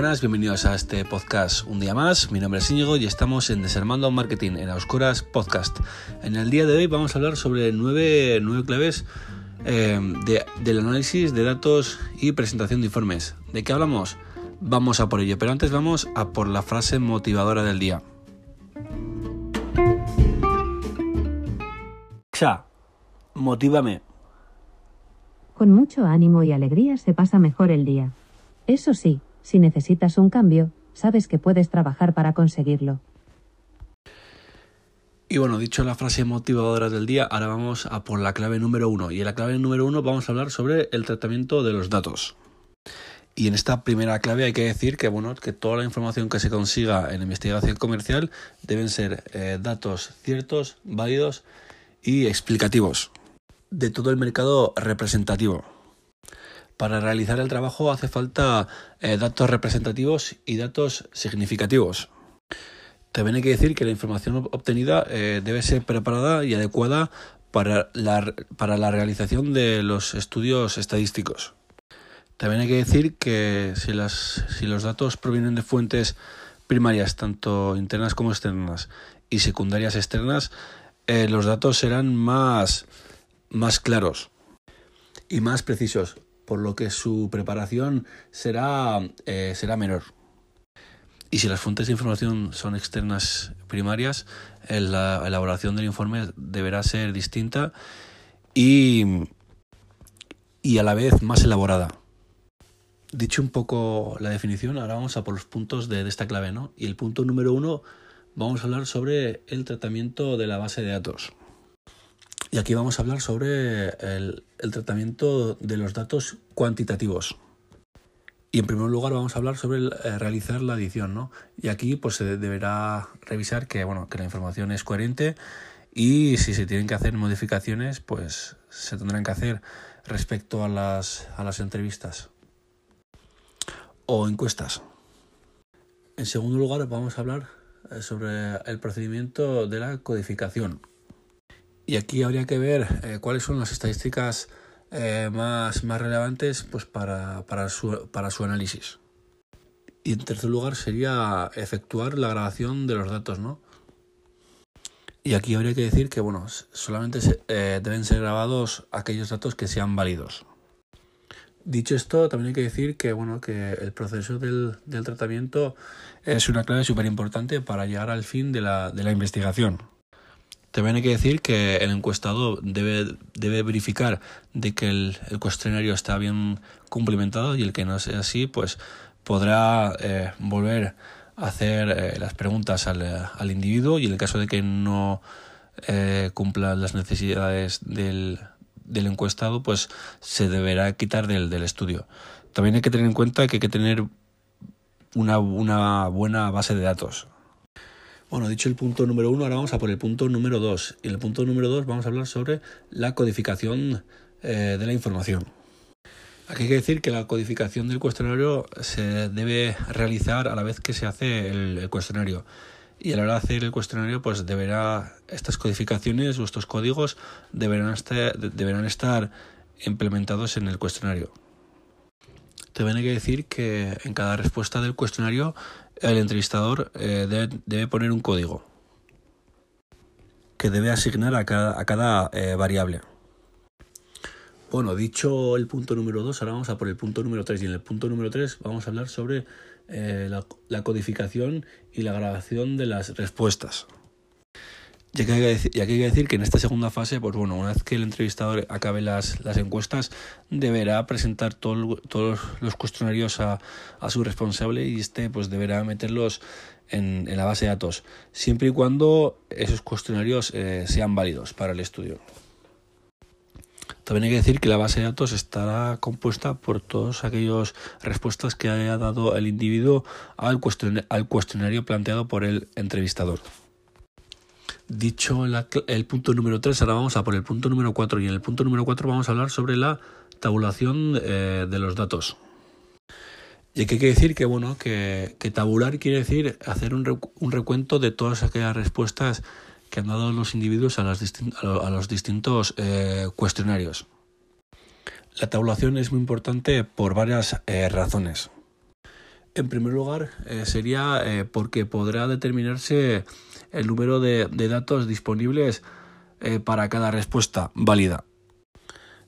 buenas, bienvenidos a este podcast un día más. Mi nombre es Íñigo y estamos en Desarmando Marketing en Oscuras Podcast. En el día de hoy vamos a hablar sobre nueve, nueve claves eh, del análisis de datos y presentación de informes. ¿De qué hablamos? Vamos a por ello, pero antes vamos a por la frase motivadora del día. Xa, motívame. Con mucho ánimo y alegría se pasa mejor el día. Eso sí, si necesitas un cambio, sabes que puedes trabajar para conseguirlo. Y bueno, dicho la frase motivadora del día, ahora vamos a por la clave número uno. Y en la clave número uno vamos a hablar sobre el tratamiento de los datos. Y en esta primera clave hay que decir que bueno, que toda la información que se consiga en investigación comercial deben ser eh, datos ciertos, válidos y explicativos de todo el mercado representativo. Para realizar el trabajo hace falta eh, datos representativos y datos significativos. También hay que decir que la información obtenida eh, debe ser preparada y adecuada para la, para la realización de los estudios estadísticos. También hay que decir que si, las, si los datos provienen de fuentes primarias, tanto internas como externas, y secundarias externas, eh, los datos serán más, más claros y más precisos por lo que su preparación será, eh, será menor. Y si las fuentes de información son externas primarias, la elaboración del informe deberá ser distinta y, y a la vez más elaborada. Dicho un poco la definición, ahora vamos a por los puntos de, de esta clave, ¿no? Y el punto número uno, vamos a hablar sobre el tratamiento de la base de datos. Y aquí vamos a hablar sobre el, tratamiento de los datos cuantitativos. Y en primer lugar vamos a hablar sobre eh, realizar la adición, ¿no? Y aquí pues se deberá revisar que bueno, que la información es coherente y si se tienen que hacer modificaciones, pues se tendrán que hacer respecto a las, a las entrevistas o encuestas. En segundo lugar vamos a hablar eh, sobre el procedimiento de la codificación. Y aquí habría que ver eh, cuáles son las estadísticas eh, más, más relevantes pues para, para, su, para su análisis. Y en tercer lugar sería efectuar la grabación de los datos, ¿no? Y aquí habría que decir que bueno, solamente eh, deben ser grabados aquellos datos que sean válidos. Dicho esto, también hay que decir que bueno, que el proceso del, del tratamiento es una clave súper importante para llegar al fin de la, de la investigación. También hay que decir que el encuestado debe, debe verificar de que el, cuestionario está bien cumplimentado y el que no sea así, pues podrá eh, volver a hacer eh, las preguntas al, al, individuo y en el caso de que no eh, cumpla las necesidades del, del, encuestado, pues se deberá quitar del, del estudio. También hay que tener en cuenta que hay que tener una, una buena base de datos. Bueno, dicho el punto número uno, ahora vamos a por el punto número dos. Y en el punto número dos vamos a hablar sobre la codificación eh, de la información. Aquí hay que decir que la codificación del cuestionario se debe realizar a la vez que se hace el, cuestionario. Y a la hora de hacer el cuestionario, pues deberá, estas codificaciones o estos códigos deberán estar, deberán estar implementados en el cuestionario. También hay que decir que en cada respuesta del cuestionario el entrevistador eh, debe, poner un código que debe asignar a cada, eh, variable. Bueno, dicho el punto número 2, ahora vamos a por el punto número 3. Y en el punto número 3 vamos a hablar sobre eh, la codificación y la grabación de las respuestas. Y aquí, que decir, hay que decir que en esta segunda fase, pues bueno, una vez que el entrevistador acabe las, las encuestas, deberá presentar todos los cuestionarios a, a, su responsable y este pues deberá meterlos en, en, la base de datos, siempre y cuando esos cuestionarios eh, sean válidos para el estudio. También hay que decir que la base de datos estará compuesta por todas aquellas respuestas que haya dado el individuo al al cuestionario planteado por el entrevistador. Dicho el punto número 3, ahora vamos a por el punto número 4 y en el punto número 4 vamos a hablar sobre la tabulación eh, de los datos. Y aquí hay que decir que, bueno, que, tabular quiere decir hacer un, recuento de todas aquellas respuestas que han dado los individuos a, los distintos eh, cuestionarios. La tabulación es muy importante por varias eh, razones. En primer lugar, sería porque podrá determinarse el número de, datos disponibles eh, para cada respuesta válida.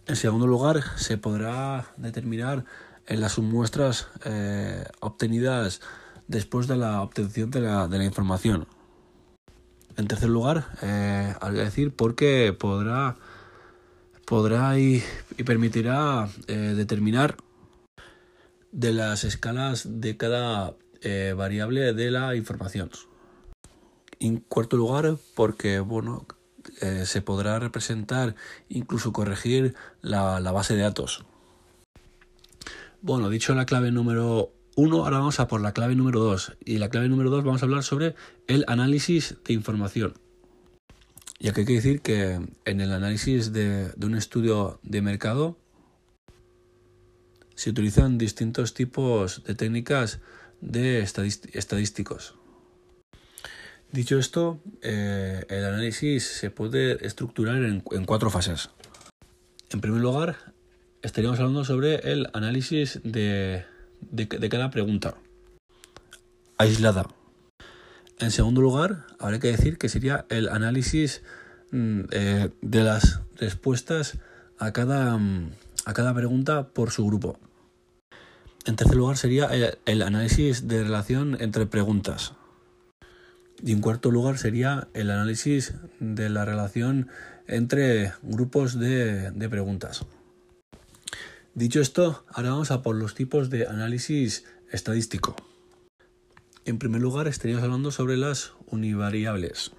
En segundo lugar, se podrá determinar en las submuestras obtenidas después de la obtención de la, de la información. En tercer lugar, eh, que decir porque podrá, podrá y, permitirá eh, determinar de las escalas de cada eh, variable de la información. En cuarto lugar, porque bueno, eh, se podrá representar, incluso corregir la, base de datos. Bueno, dicho la clave número 1, ahora vamos a por la clave número 2. Y la clave número 2 vamos a hablar sobre el análisis de información. Y aquí hay que decir que en el análisis de, un estudio de mercado se utilizan distintos tipos de técnicas de estadísticos. Dicho esto, eh, el análisis se puede estructurar en, cuatro fases. En primer lugar, estaríamos hablando sobre el análisis de, cada pregunta aislada. En segundo lugar, habría que decir que sería el análisis mm, eh, de las respuestas mm, a cada pregunta por su grupo. En tercer lugar sería el, análisis de relación entre preguntas. Y en cuarto lugar sería el análisis de la relación entre grupos de preguntas. Dicho esto, ahora vamos a por los tipos de análisis estadístico. En primer lugar, estaríamos hablando sobre las univariables.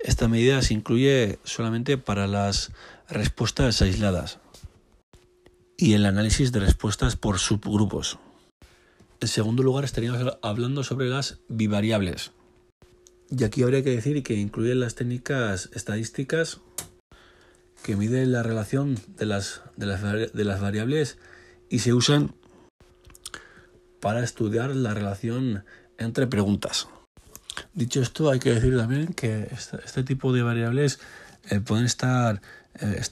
Esta medida se incluye solamente para las respuestas aisladas y el análisis de respuestas por subgrupos. En segundo lugar, estaríamos hablando sobre las bivariables. Y aquí habría que decir que incluye las técnicas estadísticas que mide la relación de las, de las, variables y se usan para estudiar la relación entre preguntas. Dicho esto, hay que decir también que este, tipo de variables eh, pueden estar eh,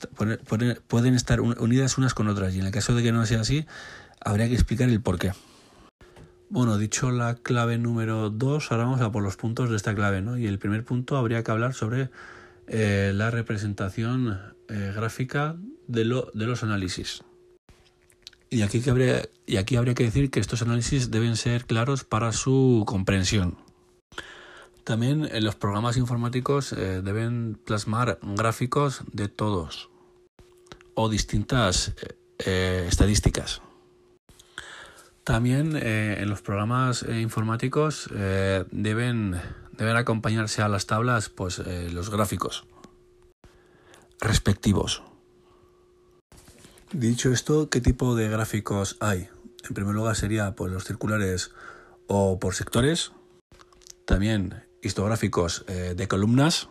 pueden estar unidas unas con otras y en el caso de que no sea así, habría que explicar el por qué. Bueno, dicho la clave número 2, ahora vamos a por los puntos de esta clave, ¿no? Y el primer punto habría que hablar sobre eh, la representación eh, gráfica de, lo, de, los análisis. Y aquí, habría, y aquí habría que decir que estos análisis deben ser claros para su comprensión. También en los programas informáticos eh, deben plasmar gráficos de todos o distintas estadísticas. También en los programas informáticos deben deben acompañarse a las tablas pues, eh, los gráficos respectivos. Dicho esto, ¿qué tipo de gráficos hay? En primer lugar sería pues, los circulares o por sectores, también histográficos eh, de columnas,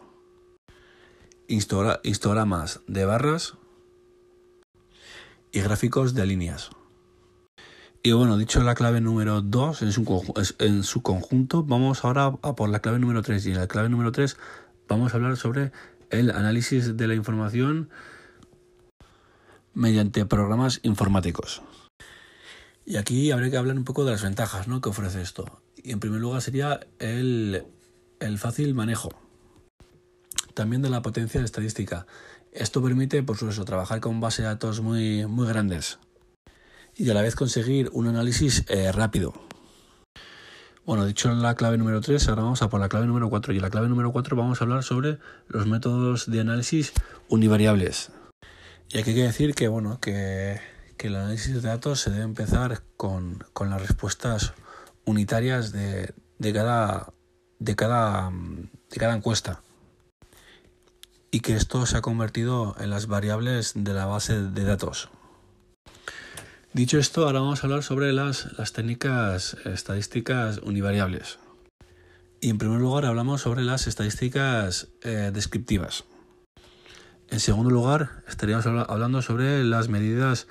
histogramas de barras y gráficos de líneas. Y bueno, dicho la clave número 2 en su, conjunto, vamos ahora a por la clave número 3. Y en la clave número 3 vamos a hablar sobre el análisis de la información mediante programas informáticos. Y aquí habría que hablar un poco de las ventajas ¿no? que ofrece esto. Y en primer lugar sería el, el fácil manejo. También de la potencia estadística. Esto permite, por supuesto, trabajar con bases de datos muy, muy grandes y a la vez conseguir un análisis eh, rápido. Bueno, dicho la clave número 3, ahora vamos a por la clave número 4. Y en la clave número 4 vamos a hablar sobre los métodos de análisis univariables. Y aquí hay que decir que, bueno, que, el análisis de datos se debe empezar con, las respuestas unitarias de, cada, de, cada, de cada encuesta. Y que esto se ha convertido en las variables de la base de datos. Dicho esto, ahora vamos a hablar sobre las, técnicas estadísticas univariables. Y en primer lugar hablamos sobre las estadísticas eh, descriptivas. En segundo lugar, estaríamos hablando sobre las medidas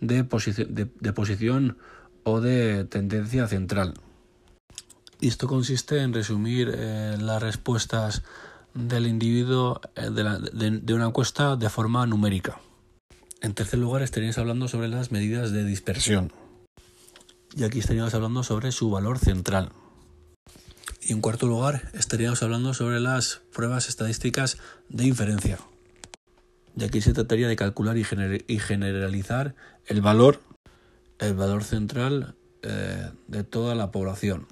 de, de, posición o de tendencia central. Y esto consiste en resumir eh, las respuestas del individuo eh, de una encuesta de forma numérica. En tercer lugar, estaríamos hablando sobre las medidas de dispersión. Y aquí estaríamos hablando sobre su valor central. Y en cuarto lugar, estaríamos hablando sobre las pruebas estadísticas de inferencia. Y aquí se trataría de calcular y, generalizar el valor, el valor central eh, de toda la población.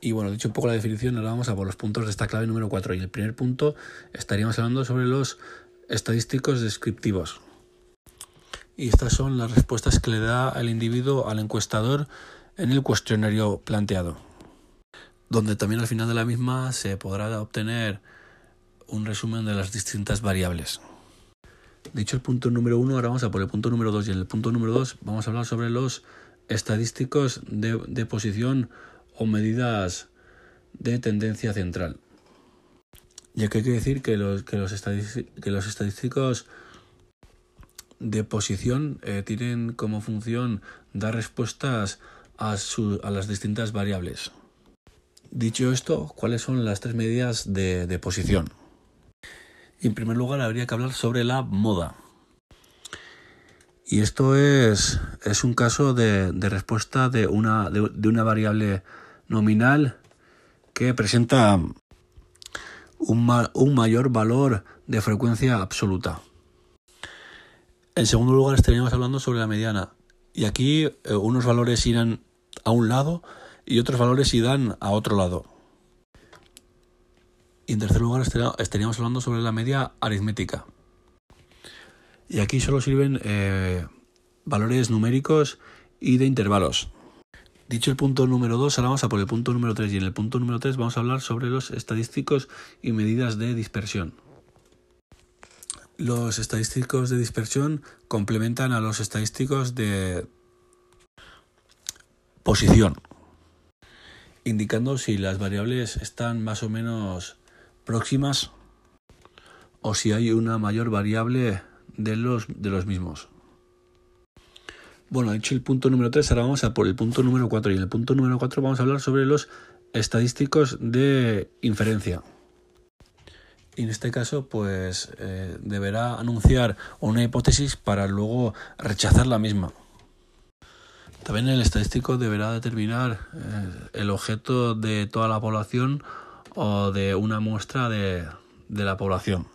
Y bueno, dicho un poco la definición, ahora vamos a por los puntos de esta clave número 4. Y el primer punto estaríamos hablando sobre los estadísticos descriptivos. Y estas son las respuestas que le da el individuo al encuestador en el cuestionario planteado donde también al final de la misma se podrá obtener un resumen de las distintas variables. Dicho el punto número uno, ahora vamos a por el punto número dos. Y en el punto número dos vamos a hablar sobre los estadísticos de, posición o medidas de tendencia central. Y aquí hay que decir que los, que los, estadísticos de posición eh, tienen como función dar respuestas a, a las distintas variables. Dicho esto, ¿cuáles son las tres medidas de, posición? En primer lugar, habría que hablar sobre la moda. Y esto es, es un caso de, respuesta de una, de, una, variable nominal que presenta un, un, mayor valor de frecuencia absoluta. En segundo lugar, estaríamos hablando sobre la mediana. Y aquí eh, unos valores irán a un lado y otros valores dan a otro lado. Y en tercer lugar estaríamos hablando sobre la media aritmética. Y aquí solo sirven eh, valores numéricos y de intervalos. Dicho el punto número 2, ahora vamos a por el punto número 3 y en el punto número 3 vamos a hablar sobre los estadísticos y medidas de dispersión. Los estadísticos de dispersión complementan a los estadísticos de posición indicando si las variables están más o menos próximas o si hay una mayor variable de los, de los mismos. Bueno, dicho el punto número 3, ahora vamos a por el punto número 4 y en el punto número 4 vamos a hablar sobre los estadísticos de inferencia. Y en este caso, pues eh, deberá anunciar una hipótesis para luego rechazar la misma. También el estadístico deberá determinar eh, el objeto de toda la población o de una muestra de, la población.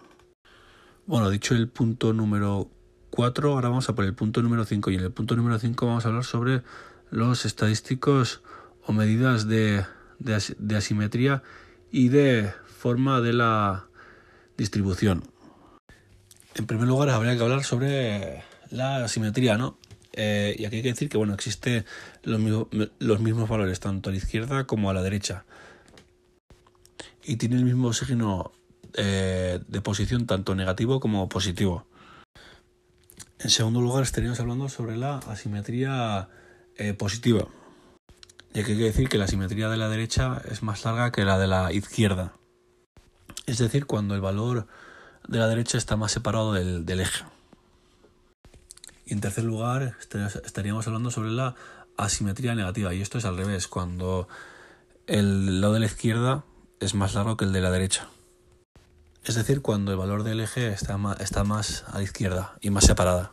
Bueno, dicho el punto número 4, ahora vamos a por el punto número 5 y en el punto número 5 vamos a hablar sobre los estadísticos o medidas de, de asimetría y de forma de la distribución. En primer lugar, habría que hablar sobre la asimetría, ¿no? Eh, y aquí hay que decir que bueno, existe los, mismos valores tanto a la izquierda como a la derecha. Y tiene el mismo signo eh, de posición tanto negativo como positivo. En segundo lugar estaríamos hablando sobre la asimetría eh, positiva. Y aquí hay que decir que la asimetría de la derecha es más larga que la de la izquierda. Es decir, cuando el valor de la derecha está más separado del eje. Y en tercer lugar, estaríamos hablando sobre la asimetría negativa. Y esto es al revés, cuando el lado de la izquierda es más largo que el de la derecha. Es decir, cuando el valor del eje está más, está más a la izquierda y más separada.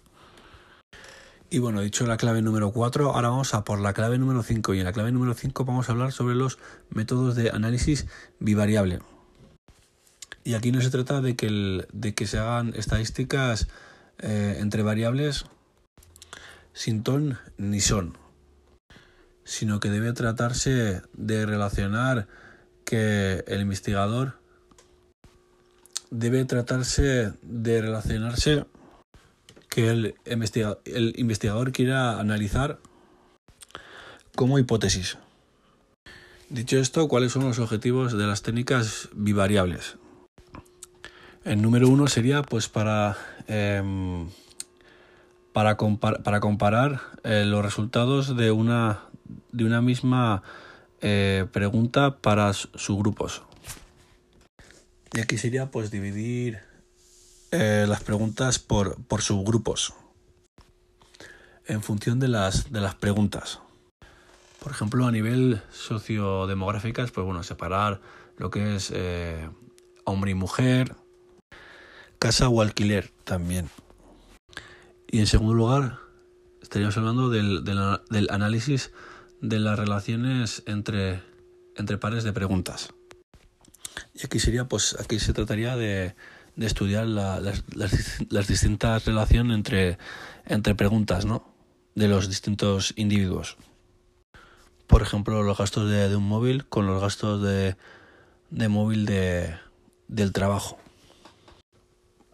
Y bueno, dicho la clave número 4, ahora vamos a por la clave número 5. Y en la clave número 5 vamos a hablar sobre los métodos de análisis bivariable. Y aquí no se trata de que, de que se hagan estadísticas eh, entre variables sin ton ni son, sino que debe tratarse de relacionar que el investigador debe tratarse de relacionarse que el, el investigador quiera analizar como hipótesis. Dicho esto, ¿cuáles son los objetivos de las técnicas bivariables? El número uno sería pues para em, para, para comparar eh, los resultados de una, de una misma eh, pregunta para subgrupos. Y aquí sería pues dividir eh, las preguntas por, por, subgrupos en función de las, de las preguntas. Por ejemplo, a nivel sociodemográficas, pues bueno, separar lo que es hombre y mujer, casa o alquiler también. Y en segundo lugar, estaríamos hablando del, del, análisis de las relaciones entre, entre pares de preguntas. Y aquí sería, pues, aquí se trataría de, de estudiar las, las, las, distintas relaciones entre, entre preguntas, ¿no? De los distintos individuos. Por ejemplo, los gastos de, de un móvil con los gastos de, de móvil de, del trabajo.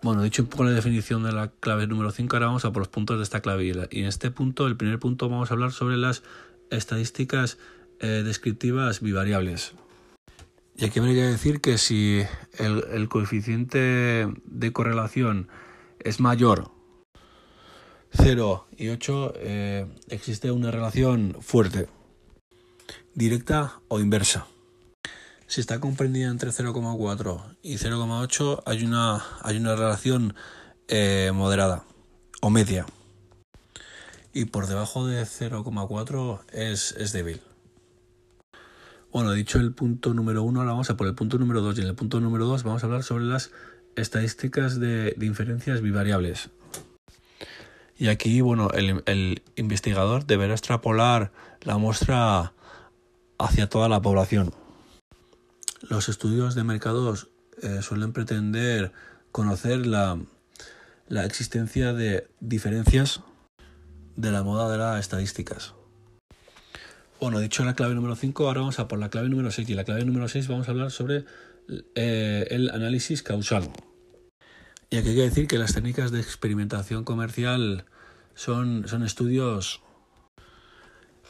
Bueno, dicho un poco la definición de la clave número 5, ahora vamos a por los puntos de esta clave. Y en este punto, el primer punto, vamos a hablar sobre las estadísticas eh, descriptivas bivariables. Y aquí habría que decir que si el, el coeficiente de correlación es mayor 0 y 8, eh, existe una relación fuerte, directa o inversa. Si está comprendida entre 0,4 y 0,8 hay una, hay una relación eh, moderada o media. Y por debajo de 0,4 es, es débil. Bueno, dicho el punto número 1, ahora vamos a por el punto número 2. Y en el punto número 2 vamos a hablar sobre las estadísticas de, inferencias bivariables. Y aquí, bueno, el, investigador deberá extrapolar la muestra hacia toda la población. Los estudios de mercados eh, suelen pretender conocer la, la existencia de diferencias de la moda de las estadísticas. Bueno, dicho la clave número 5, ahora vamos a por la clave número 6. Y la clave número 6 vamos a hablar sobre eh, el análisis causal. Y aquí hay que decir que las técnicas de experimentación comercial son, son estudios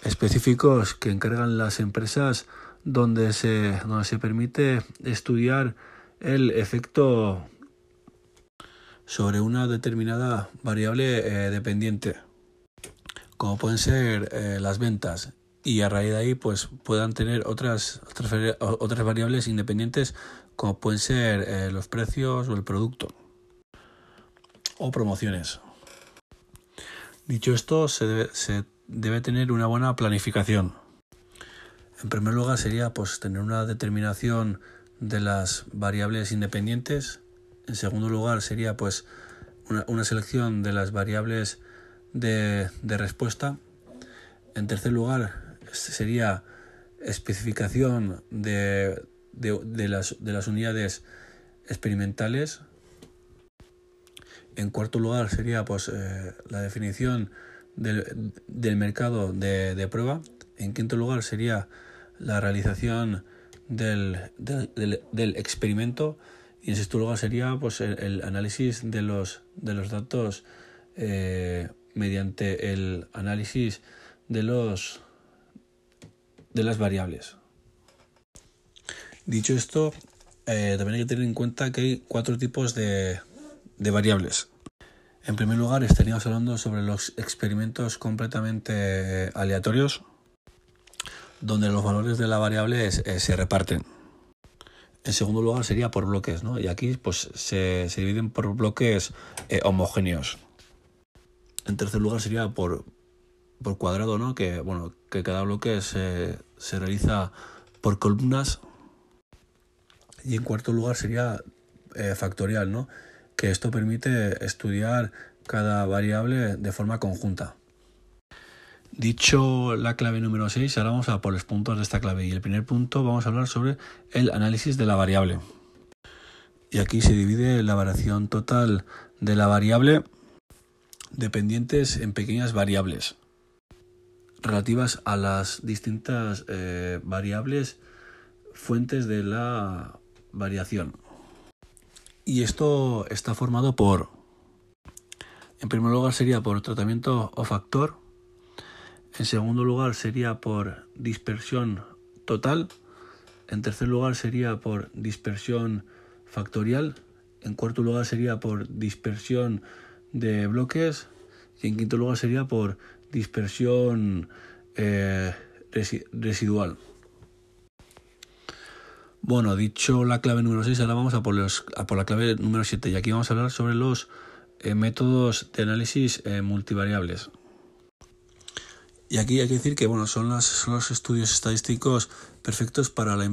específicos que encargan las empresas donde se, donde se permite estudiar el efecto sobre una determinada variable eh, dependiente, como pueden ser eh, las ventas, y a raíz de ahí pues puedan tener otras, otras, otras variables independientes, como pueden ser eh, los precios o el producto, o promociones. Dicho esto, se debe, se debe tener una buena planificación. En primer lugar sería pues tener una determinación de las variables independientes. En segundo lugar sería pues una, una selección de las variables de, de, respuesta. En tercer lugar sería especificación de, de, las, de las unidades experimentales. En cuarto lugar sería pues eh, la definición del, del mercado de, de, prueba. En quinto lugar sería la realización del, del, experimento y en lugar sería pues el, el análisis de los, de los datos eh, mediante el análisis de los de las variables. Dicho esto, eh, también hay que tener en cuenta que hay cuatro tipos de, de variables. En primer lugar, estaríamos hablando sobre los experimentos completamente aleatorios, donde los valores de la variable es, eh, se reparten. En segundo lugar sería por bloques, ¿no? Y aquí pues se, se dividen por bloques eh, homogéneos. En tercer lugar sería por, por cuadrado, ¿no? Que bueno, que cada bloque se, se realiza por columnas. Y en cuarto lugar sería eh, factorial, ¿no? Que esto permite estudiar cada variable de forma conjunta. Dicho la clave número 6, ahora vamos a por los puntos de esta clave. Y el primer punto vamos a hablar sobre el análisis de la variable. Y aquí se divide la variación total de la variable dependientes en pequeñas variables relativas a las distintas eh, variables fuentes de la variación. Y esto está formado por, en primer lugar sería por tratamiento o factor, en segundo lugar sería por dispersión total, en tercer lugar sería por dispersión factorial, en cuarto lugar sería por dispersión de bloques y en quinto lugar sería por dispersión eh, residual. Bueno, dicho la clave número 6, ahora vamos a por, la clave número 7 y aquí vamos a hablar sobre los eh, métodos de análisis eh, multivariables. Y aquí hay que decir que bueno, son, las, son los estudios estadísticos perfectos para, la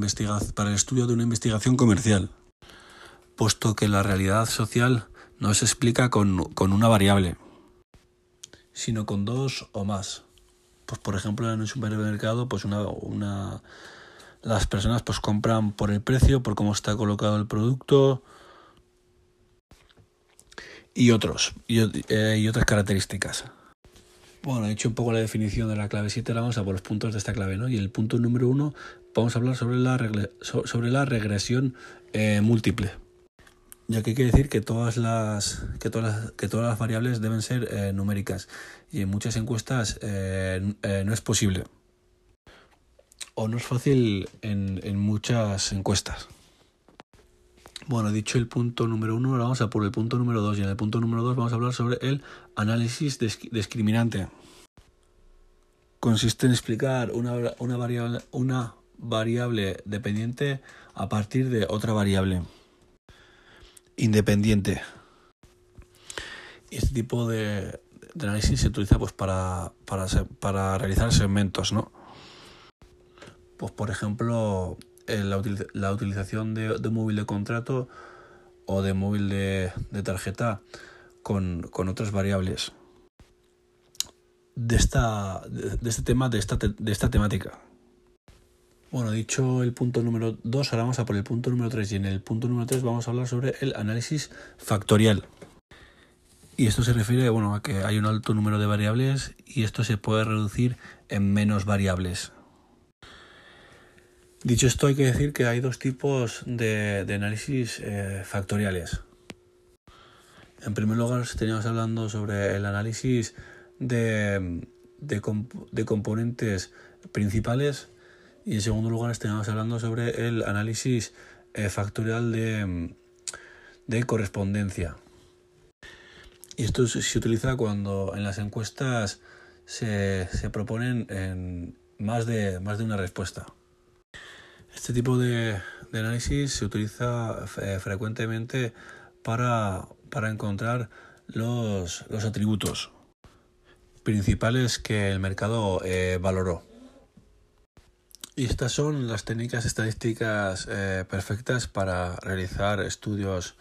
para el estudio de una investigación comercial, puesto que la realidad social no se explica con, una variable, sino con dos o más. Pues por ejemplo en un supermercado, pues una, una las personas pues compran por el precio, por cómo está colocado el producto y otros y, eh, y otras características. Bueno, he hecho un poco la definición de la clave 7, ahora vamos a por los puntos de esta clave, ¿no? Y el punto número 1 vamos a hablar sobre la, sobre la regresión eh, múltiple. Ya que quiere decir que todas las, que todas las, que todas las variables deben ser eh, numéricas. Y en muchas encuestas eh, no es posible. O no es fácil en, en muchas encuestas. Bueno, dicho el punto número uno, ahora vamos a por el punto número dos. Y en el punto número dos vamos a hablar sobre el análisis discriminante. Consiste en explicar una, una, variable, una variable dependiente a partir de otra variable independiente. Este tipo de, análisis se utiliza pues para, para, para realizar segmentos, ¿no? Pues por ejemplo, la, la, utilización de, de, móvil de contrato o de móvil de, tarjeta con, con, otras variables de esta de, este tema de esta, de esta temática bueno, dicho el punto número 2, ahora vamos a por el punto número 3 y en el punto número 3 vamos a hablar sobre el análisis factorial. Y esto se refiere bueno, a que hay un alto número de variables y esto se puede reducir en menos variables. Dicho esto, hay que decir que hay dos tipos de, análisis eh, factoriales. En primer lugar, estaríamos hablando sobre el análisis de, componentes principales y en segundo lugar estamos hablando sobre el análisis eh, factorial de, de, correspondencia. Y esto se utiliza cuando en las encuestas se, proponen más de una respuesta. Este tipo de, análisis se utiliza eh, frecuentemente para, para encontrar los, los, atributos principales que el mercado eh, valoró. Y estas son las técnicas estadísticas eh, perfectas para realizar estudios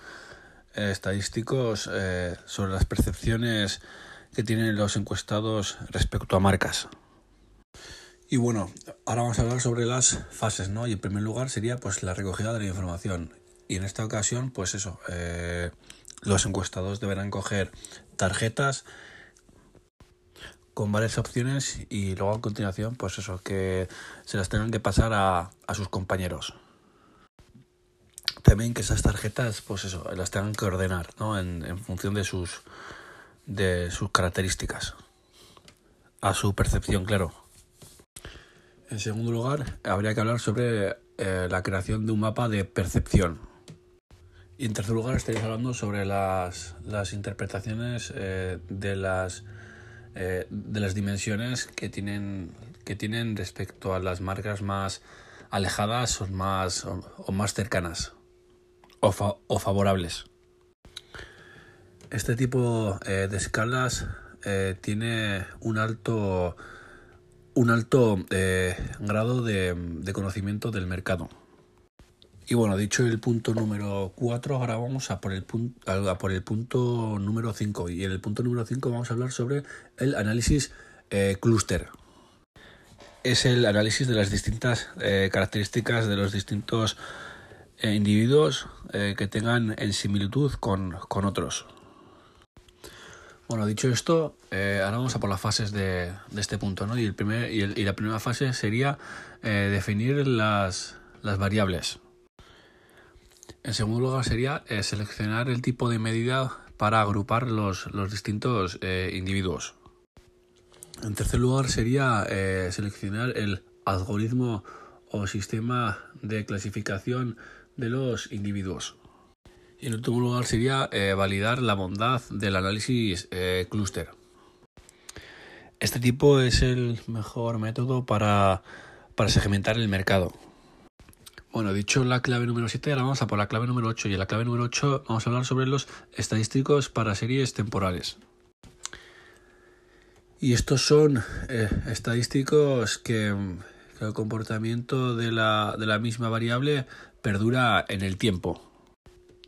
estadísticos sobre las percepciones que tienen los encuestados respecto a marcas. Y bueno, ahora vamos a hablar sobre las fases, ¿no? Y en primer lugar sería pues la recogida de la información. Y en esta ocasión, pues eso, los encuestados deberán coger tarjetas con varias opciones y luego a continuación, pues eso, que se las tengan que pasar a, a sus compañeros. También que esas tarjetas, pues eso, las tengan que ordenar, ¿no? En, en función de sus, de sus características. A su percepción, claro. En segundo lugar, habría que hablar sobre eh, la creación de un mapa de percepción. Y en tercer lugar, estaríamos hablando sobre las, las interpretaciones eh, de las eh, de las dimensiones que tienen, que tienen respecto a las marcas más alejadas o más, o, más cercanas o, o, favorables. Este tipo de escalas tiene un alto, un alto grado de, conocimiento del mercado. Y bueno, dicho el punto número 4, ahora vamos a por el, a por el punto número 5. Y en el punto número 5 vamos a hablar sobre el análisis eh, clúster. Es el análisis de las distintas eh, características de los distintos eh, individuos eh, que tengan en similitud con, con, otros. Bueno, dicho esto, ahora vamos a por las fases de, este punto. ¿no? Y, el primer, y, la primera fase sería definir las, variables. En segundo lugar sería eh, seleccionar el tipo de medida para agrupar los, distintos eh, individuos. En tercer lugar sería eh, seleccionar el algoritmo o sistema de clasificación de los individuos. Y en último lugar sería validar la bondad del análisis clúster. Este tipo es el mejor método para, para segmentar el mercado. Bueno, dicho la clave número 7, ahora vamos a por la clave número 8. Y en la clave número 8 vamos a hablar sobre los estadísticos para series temporales. Y estos son eh, estadísticos que, que, el comportamiento de la, de la misma variable perdura en el tiempo.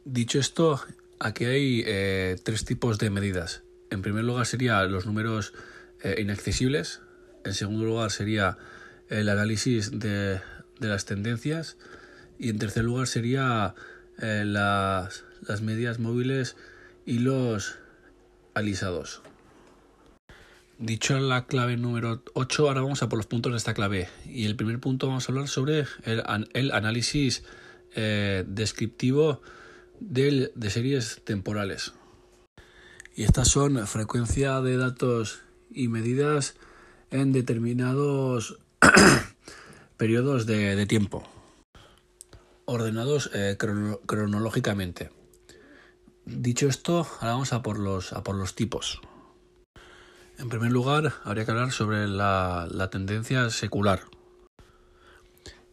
Dicho esto, aquí hay eh, tres tipos de medidas. en primer lugar sería los números eh, inaccesibles, en segundo lugar sería el análisis de, las tendencias y en tercer lugar sería eh, las, las medias móviles y los alisados. Dicho la clave número 8, ahora vamos a por los puntos de esta clave. Y el primer punto vamos a hablar sobre el, el análisis descriptivo de series temporales. Y estas son frecuencia de datos y medidas en determinados periodos de, tiempo, ordenados eh, cronológicamente. Dicho esto, ahora vamos a por los, a por los tipos. En primer lugar, habría que hablar sobre la, tendencia secular.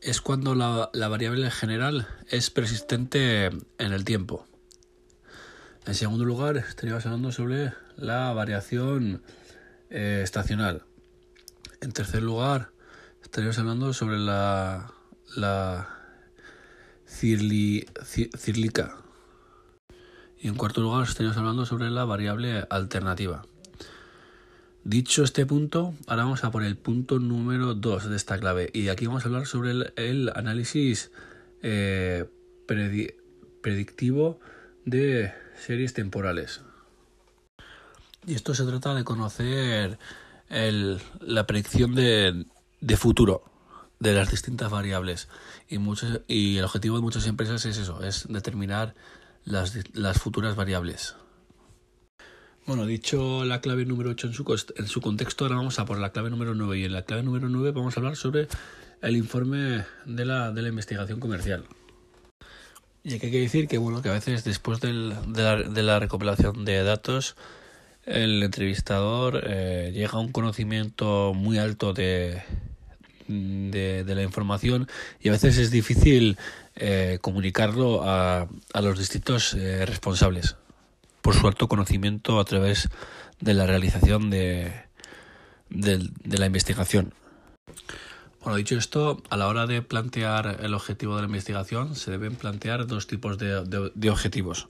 Es cuando la, variable general es persistente en el tiempo. En segundo lugar, estaríamos hablando sobre la variación eh, estacional. En tercer lugar, estaríamos hablando sobre la, la cirlica. Y en cuarto lugar, estaríamos hablando sobre la variable alternativa. Dicho este punto, ahora vamos a por el punto número 2 de esta clave y aquí vamos a hablar sobre el, análisis eh, predictivo de series temporales. Y esto se trata de conocer la predicción de, futuro de las distintas variables y, el objetivo de muchas empresas es eso, es determinar las futuras variables. Bueno, dicho la clave número 8 en su, en su contexto, ahora vamos a por la clave número 9. Y en la clave número 9 vamos a hablar sobre el informe de la, de la investigación comercial. Y aquí hay que decir que, bueno, que a veces después del, de, la, de, la, recopilación de datos, el entrevistador eh, llega a un conocimiento muy alto de, de, la información y a veces es difícil eh, comunicarlo a, a los distintos eh, responsables por su alto conocimiento a través de la realización de, de, la investigación. Bueno, dicho esto, a la hora de plantear el objetivo de la investigación se deben plantear dos tipos de, objetivos.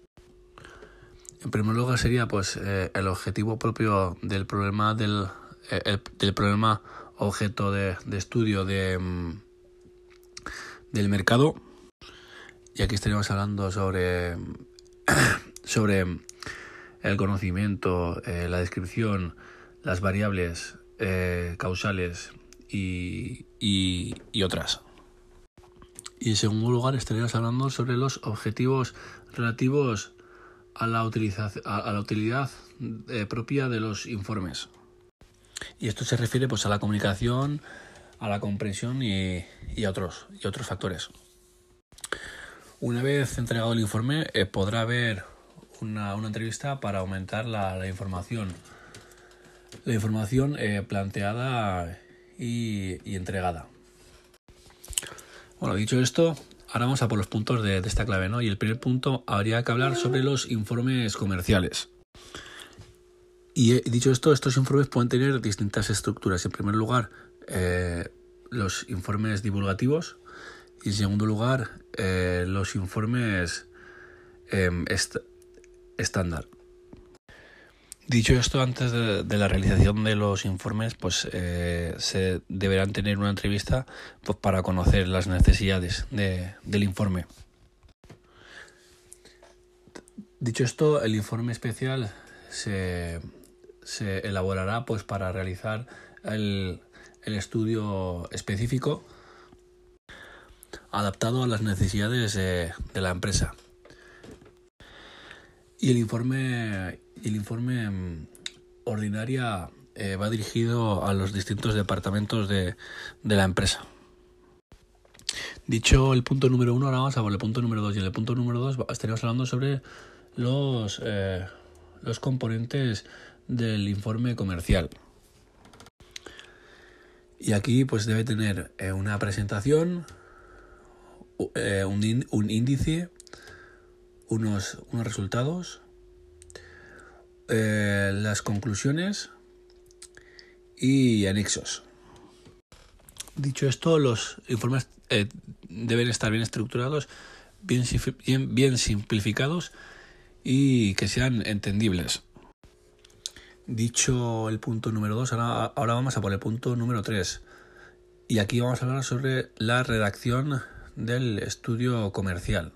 En primer lugar sería pues eh, el objetivo propio del problema del, eh, del problema objeto de, estudio de, mm, del mercado. Y aquí estaríamos hablando sobre sobre el conocimiento, eh, la descripción, las variables eh, causales y, y, otras. Y en segundo lugar estaríamos hablando sobre los objetivos relativos a la, a, utilidad eh, propia de los informes. Y esto se refiere pues a la comunicación, a la comprensión y, y otros factores. Una vez entregado el informe, podrá haber una, entrevista para aumentar la, información. La información eh, planteada y, entregada. Bueno, dicho esto, ahora vamos a por los puntos de, esta clave, ¿no? Y el primer punto habría que hablar sobre los informes comerciales. Y eh, dicho esto, estos informes pueden tener distintas estructuras. En primer lugar, eh, los informes divulgativos y en segundo lugar, los informes em, estándar. Dicho esto, antes de, la realización de los informes, pues eh, se deberán tener una entrevista pues, para conocer las necesidades del informe. Dicho esto, el informe especial se, elaborará pues, para realizar el, estudio específico adaptado a las necesidades de la empresa. Y el informe, el informe mm, ordinaria eh, va dirigido a los distintos departamentos de, la empresa. Dicho el punto número uno, ahora vamos a por el punto número dos. Y en el punto número dos estaríamos hablando sobre los, eh, los componentes del informe comercial. Y aquí pues debe tener eh, una presentación, un, un índice, unos, unos resultados, eh, las conclusiones y anexos. Dicho esto, los informes eh, deben estar bien estructurados, bien, bien, simplificados y que sean entendibles. Dicho el punto número 2, ahora, ahora vamos a por el punto número 3. Y aquí vamos a hablar sobre la redacción del estudio comercial.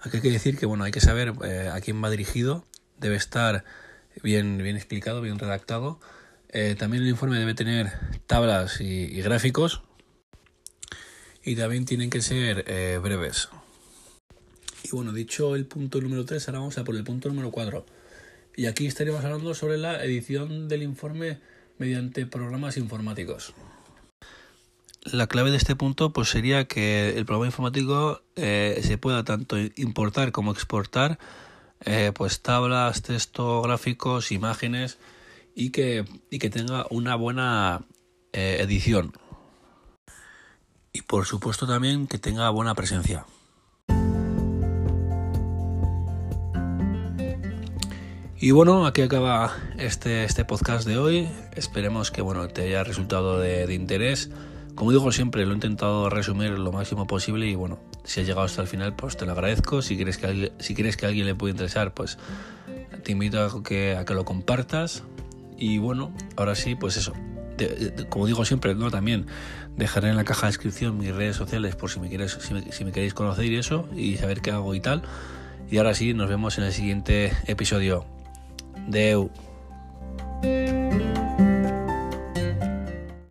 Aquí hay que decir que bueno, hay que saber eh, a quién va dirigido, debe estar bien, bien explicado, bien redactado. Eh, también el informe debe tener tablas y, gráficos y también tienen que ser eh, breves. Y bueno, dicho el punto número 3, ahora vamos a por el punto número 4 y aquí estaríamos hablando sobre la edición del informe mediante programas informáticos. La clave de este punto pues sería que el programa informático eh, se pueda tanto importar como exportar eh, pues tablas, texto, gráficos, imágenes y que, y que tenga una buena eh, edición. Y por supuesto también que tenga buena presencia. Y bueno, aquí acaba este, este podcast de hoy. Esperemos que bueno, te haya resultado de, interés. Como digo siempre, lo he intentado resumir lo máximo posible y bueno, si has llegado hasta el final, pues te lo agradezco. Si quieres que, alguien, si quieres que alguien le pueda interesar, pues te invito a que, a que lo compartas. Y bueno, ahora sí, pues eso. como digo siempre, no también dejaré en la caja de descripción mis redes sociales por si me quieres, si me queréis conocer y eso y saber qué hago y tal. Y ahora sí, nos vemos en el siguiente episodio. Deu.